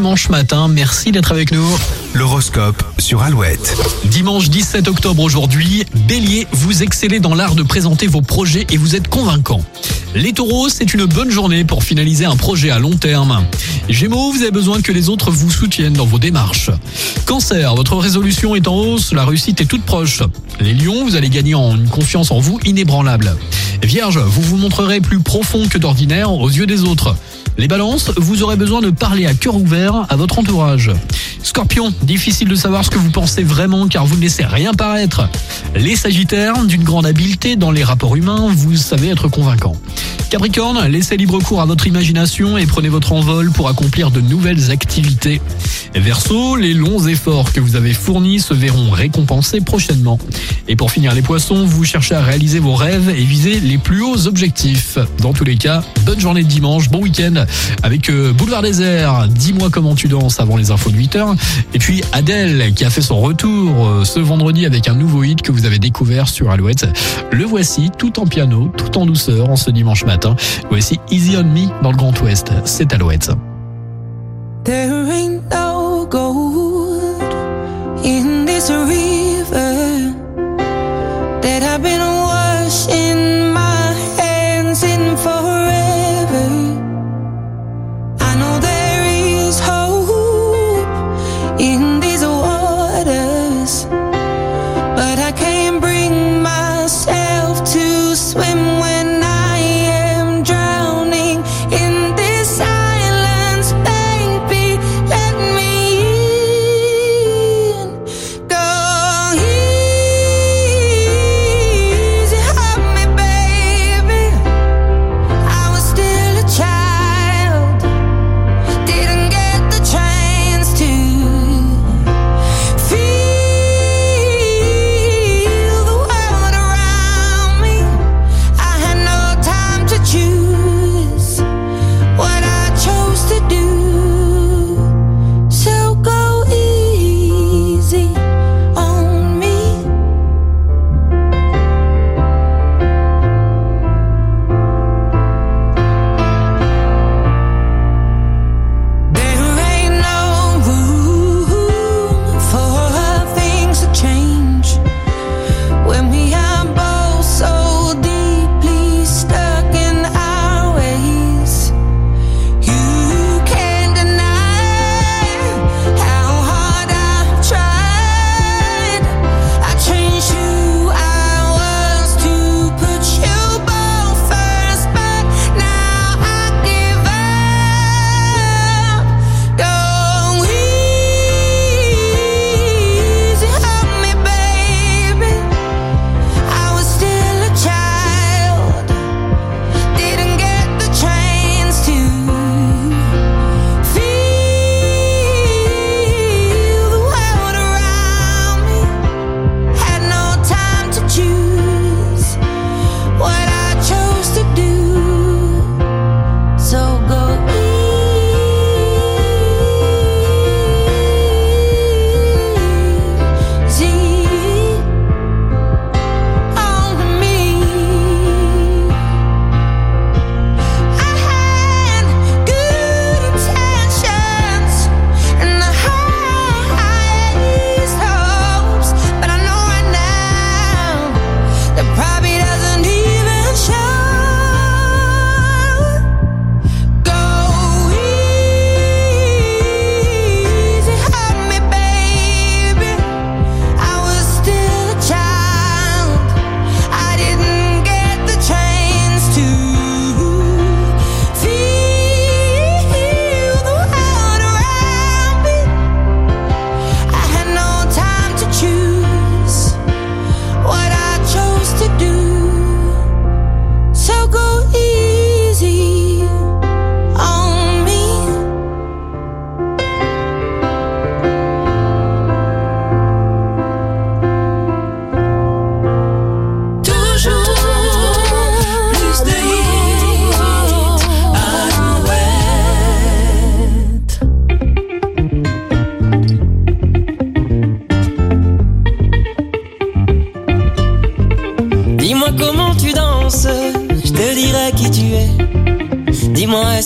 dimanche matin. Merci d'être avec nous. L'horoscope sur Alouette. Dimanche 17 octobre aujourd'hui, Bélier, vous excellez dans l'art de présenter vos projets et vous êtes convaincant. Les taureaux, c'est une bonne journée pour finaliser un projet à long terme. Gémeaux, vous avez besoin que les autres vous soutiennent dans vos démarches. Cancer, votre résolution est en hausse, la réussite est toute proche. Les lions, vous allez gagner en une confiance en vous inébranlable. Vierge, vous vous montrerez plus profond que d'ordinaire aux yeux des autres. Les balances, vous aurez besoin de parler à cœur ouvert à votre entourage. Scorpion, difficile de savoir ce que vous pensez vraiment car vous ne laissez rien paraître. Les sagittaires, d'une grande habileté dans les rapports humains, vous savez être convaincant. Capricorne, laissez libre cours à votre imagination et prenez votre envol pour accomplir de nouvelles activités. Verseau, les longs efforts que vous avez fournis se verront récompensés prochainement. Et pour finir les poissons, vous cherchez à réaliser vos rêves et viser les plus hauts objectifs. Dans tous les cas, bonne journée de dimanche, bon week-end avec euh, Boulevard Désert, dis-moi comment tu danses avant les infos de 8h. Et puis Adèle qui a fait son retour euh, ce vendredi avec un nouveau hit que vous avez découvert sur Alouette. Le voici tout en piano, tout en douceur en ce dimanche matin. Voici Easy on Me dans le Grand Ouest. C'est Alouette.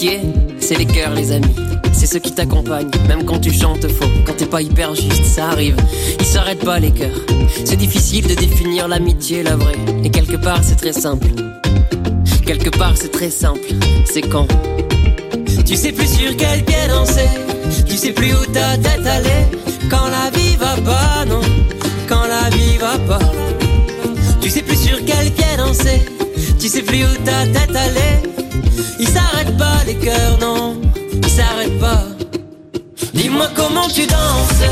C'est les cœurs, les amis. C'est ceux qui t'accompagnent, même quand tu chantes faux, quand t'es pas hyper juste, ça arrive. Ils s'arrêtent pas les cœurs. C'est difficile de définir l'amitié, la vraie. Et quelque part, c'est très simple. Quelque part, c'est très simple. C'est quand tu sais plus sur quel pied danser, tu sais plus où ta tête allait. Quand la vie va pas, non, quand la vie va pas. Tu sais plus sur quel pied danser, tu sais plus où ta tête allait. Ils s'arrêtent pas les cœurs, non, ils s'arrêtent pas. Dis-moi comment tu danses,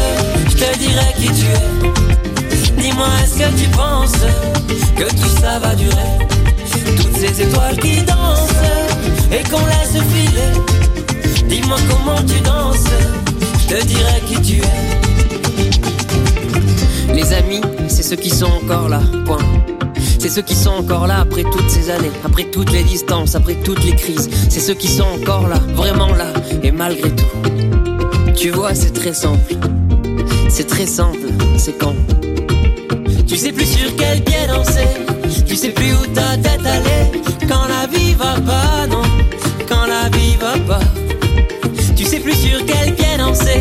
je te dirai qui tu es. Dis-moi est-ce que tu penses que tout ça va durer? Toutes ces étoiles qui dansent et qu'on laisse filer. Dis-moi comment tu danses, je te dirai qui tu es. Les amis, c'est ceux qui sont encore là, point. C'est ceux qui sont encore là après toutes ces années, après toutes les distances, après toutes les crises. C'est ceux qui sont encore là, vraiment là, et malgré tout. Tu vois, c'est très simple. C'est très simple, c'est quand Tu sais plus sur quel pied danser, tu sais plus où ta tête allait. Quand la vie va pas, non, quand la vie va pas. Tu sais plus sur quel pied danser,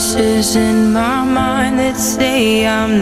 Voices in my mind that say I'm not.